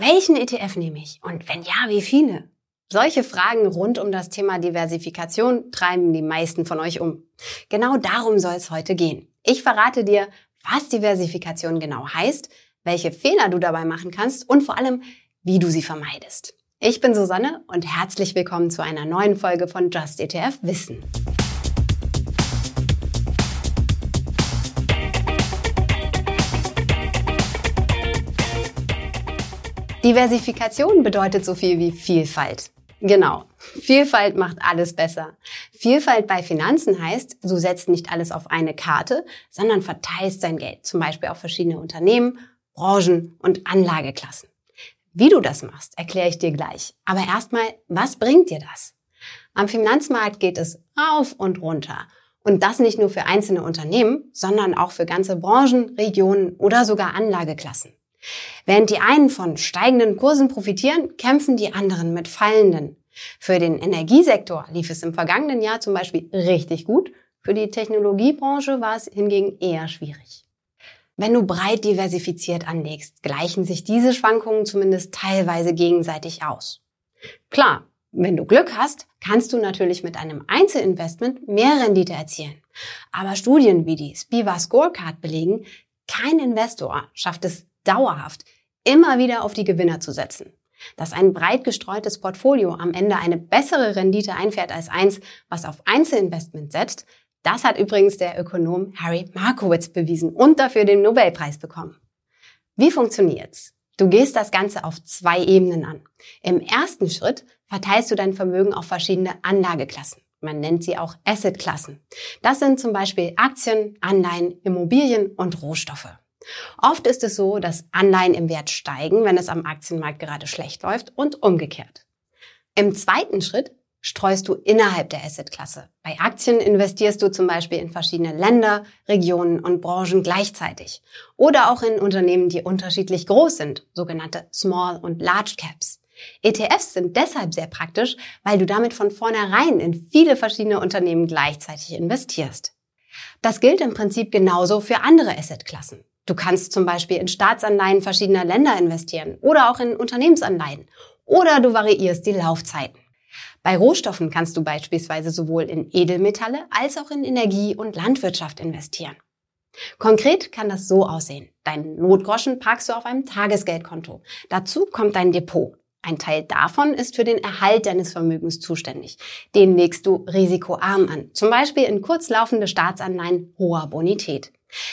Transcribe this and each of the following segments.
Welchen ETF nehme ich? Und wenn ja, wie viele? Solche Fragen rund um das Thema Diversifikation treiben die meisten von euch um. Genau darum soll es heute gehen. Ich verrate dir, was Diversifikation genau heißt, welche Fehler du dabei machen kannst und vor allem, wie du sie vermeidest. Ich bin Susanne und herzlich willkommen zu einer neuen Folge von Just ETF Wissen. Diversifikation bedeutet so viel wie Vielfalt. Genau. Vielfalt macht alles besser. Vielfalt bei Finanzen heißt, du setzt nicht alles auf eine Karte, sondern verteilst dein Geld, zum Beispiel auf verschiedene Unternehmen, Branchen und Anlageklassen. Wie du das machst, erkläre ich dir gleich. Aber erstmal, was bringt dir das? Am Finanzmarkt geht es rauf und runter. Und das nicht nur für einzelne Unternehmen, sondern auch für ganze Branchen, Regionen oder sogar Anlageklassen. Während die einen von steigenden Kursen profitieren, kämpfen die anderen mit fallenden. Für den Energiesektor lief es im vergangenen Jahr zum Beispiel richtig gut, für die Technologiebranche war es hingegen eher schwierig. Wenn du breit diversifiziert anlegst, gleichen sich diese Schwankungen zumindest teilweise gegenseitig aus. Klar, wenn du Glück hast, kannst du natürlich mit einem Einzelinvestment mehr Rendite erzielen. Aber Studien wie die Spiva Scorecard belegen, kein Investor schafft es dauerhaft immer wieder auf die Gewinner zu setzen. Dass ein breit gestreutes Portfolio am Ende eine bessere Rendite einfährt als eins, was auf Einzelinvestment setzt, das hat übrigens der Ökonom Harry Markowitz bewiesen und dafür den Nobelpreis bekommen. Wie funktioniert's? Du gehst das Ganze auf zwei Ebenen an. Im ersten Schritt verteilst du dein Vermögen auf verschiedene Anlageklassen. Man nennt sie auch Assetklassen. Das sind zum Beispiel Aktien, Anleihen, Immobilien und Rohstoffe. Oft ist es so, dass Anleihen im Wert steigen, wenn es am Aktienmarkt gerade schlecht läuft und umgekehrt. Im zweiten Schritt streust du innerhalb der Assetklasse. Bei Aktien investierst du zum Beispiel in verschiedene Länder, Regionen und Branchen gleichzeitig. Oder auch in Unternehmen, die unterschiedlich groß sind, sogenannte Small und Large Caps. ETFs sind deshalb sehr praktisch, weil du damit von vornherein in viele verschiedene Unternehmen gleichzeitig investierst. Das gilt im Prinzip genauso für andere Assetklassen. Du kannst zum Beispiel in Staatsanleihen verschiedener Länder investieren oder auch in Unternehmensanleihen. Oder du variierst die Laufzeiten. Bei Rohstoffen kannst du beispielsweise sowohl in Edelmetalle als auch in Energie und Landwirtschaft investieren. Konkret kann das so aussehen. Deinen Notgroschen parkst du auf einem Tagesgeldkonto. Dazu kommt dein Depot. Ein Teil davon ist für den Erhalt deines Vermögens zuständig. Den legst du risikoarm an, zum Beispiel in kurzlaufende Staatsanleihen hoher Bonität.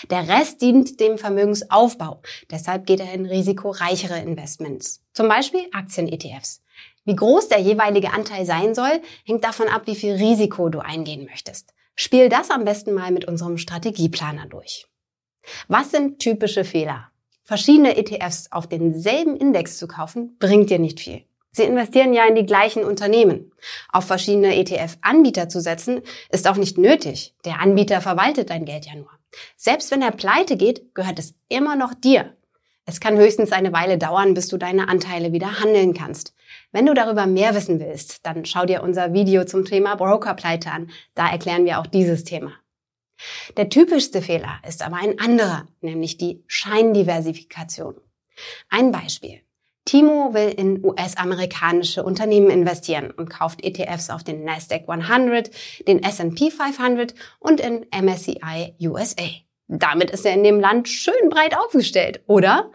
Der Rest dient dem Vermögensaufbau. Deshalb geht er in risikoreichere Investments. Zum Beispiel Aktien-ETFs. Wie groß der jeweilige Anteil sein soll, hängt davon ab, wie viel Risiko du eingehen möchtest. Spiel das am besten mal mit unserem Strategieplaner durch. Was sind typische Fehler? Verschiedene ETFs auf denselben Index zu kaufen, bringt dir nicht viel. Sie investieren ja in die gleichen Unternehmen. Auf verschiedene ETF-Anbieter zu setzen, ist auch nicht nötig. Der Anbieter verwaltet dein Geld ja nur. Selbst wenn er pleite geht, gehört es immer noch dir. Es kann höchstens eine Weile dauern, bis du deine Anteile wieder handeln kannst. Wenn du darüber mehr wissen willst, dann schau dir unser Video zum Thema Brokerpleite an. Da erklären wir auch dieses Thema. Der typischste Fehler ist aber ein anderer, nämlich die Scheindiversifikation. Ein Beispiel. Timo will in US-amerikanische Unternehmen investieren und kauft ETFs auf den Nasdaq 100, den S&P 500 und in MSCI USA. Damit ist er in dem Land schön breit aufgestellt, oder?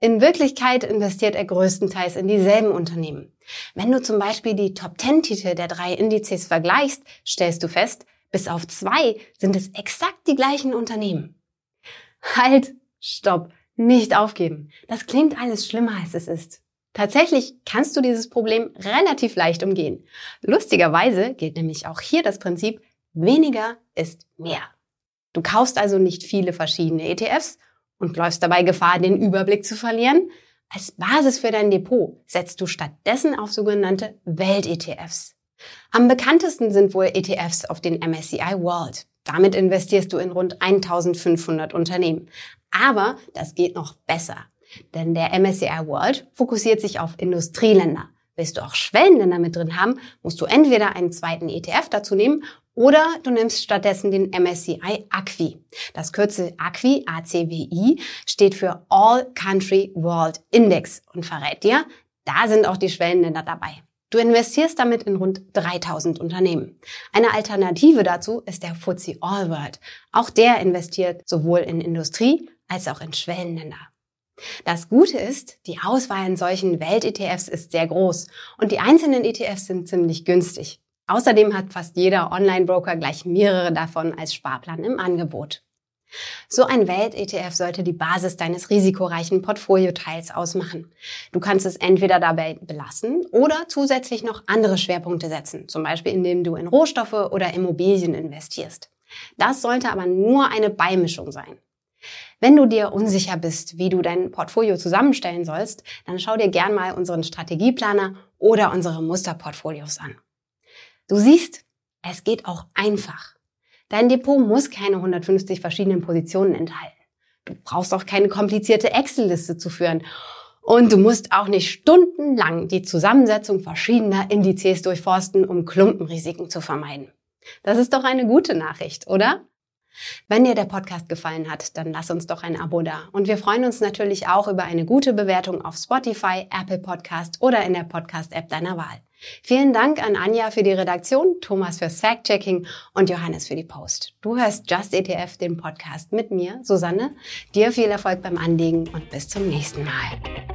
In Wirklichkeit investiert er größtenteils in dieselben Unternehmen. Wenn du zum Beispiel die Top 10 Titel der drei Indizes vergleichst, stellst du fest, bis auf zwei sind es exakt die gleichen Unternehmen. Halt, stopp. Nicht aufgeben. Das klingt alles schlimmer, als es ist. Tatsächlich kannst du dieses Problem relativ leicht umgehen. Lustigerweise gilt nämlich auch hier das Prinzip, weniger ist mehr. Du kaufst also nicht viele verschiedene ETFs und läufst dabei Gefahr, den Überblick zu verlieren. Als Basis für dein Depot setzt du stattdessen auf sogenannte Welt-ETFs. Am bekanntesten sind wohl ETFs auf den MSCI World. Damit investierst du in rund 1500 Unternehmen. Aber das geht noch besser. Denn der MSCI World fokussiert sich auf Industrieländer. Willst du auch Schwellenländer mit drin haben, musst du entweder einen zweiten ETF dazu nehmen Oder du nimmst stattdessen den MSCI ACWI. Das Kürzel ACWI, ACWI, steht für All Country World Index und verrät dir, da sind auch die Schwellenländer dabei. Du investierst damit in rund 3000 Unternehmen. Eine Alternative dazu ist der FTSE All World. Auch der investiert sowohl in Industrie als auch in Schwellenländer. Das Gute ist, die Auswahl in solchen Welt-ETFs ist sehr groß und die einzelnen ETFs sind ziemlich günstig. Außerdem hat fast jeder Online-Broker gleich mehrere davon als Sparplan im Angebot. So ein Welt-ETF sollte die Basis deines risikoreichen Portfolioteils ausmachen. Du kannst es entweder dabei belassen oder zusätzlich noch andere Schwerpunkte setzen, zum Beispiel indem du in Rohstoffe oder Immobilien investierst. Das sollte aber nur eine Beimischung sein. Wenn du dir unsicher bist, wie du dein Portfolio zusammenstellen sollst, dann schau dir gern mal unseren Strategieplaner oder unsere Musterportfolios an. Du siehst, es geht auch einfach. Dein Depot muss keine 150 verschiedenen Positionen enthalten. Du brauchst auch keine komplizierte Excel-Liste zu führen. Und du musst auch nicht stundenlang die Zusammensetzung verschiedener Indizes durchforsten, um Klumpenrisiken zu vermeiden. Das ist doch eine gute Nachricht, oder? Wenn dir der Podcast gefallen hat, dann lass uns doch ein Abo da. Und wir freuen uns natürlich auch über eine gute Bewertung auf Spotify, Apple Podcast oder in der Podcast-App deiner Wahl. Vielen Dank an Anja für die Redaktion, Thomas fürs Fact-Checking und Johannes für die Post. Du hörst Just ETF, den Podcast mit mir, Susanne. Dir viel Erfolg beim Anlegen und bis zum nächsten Mal.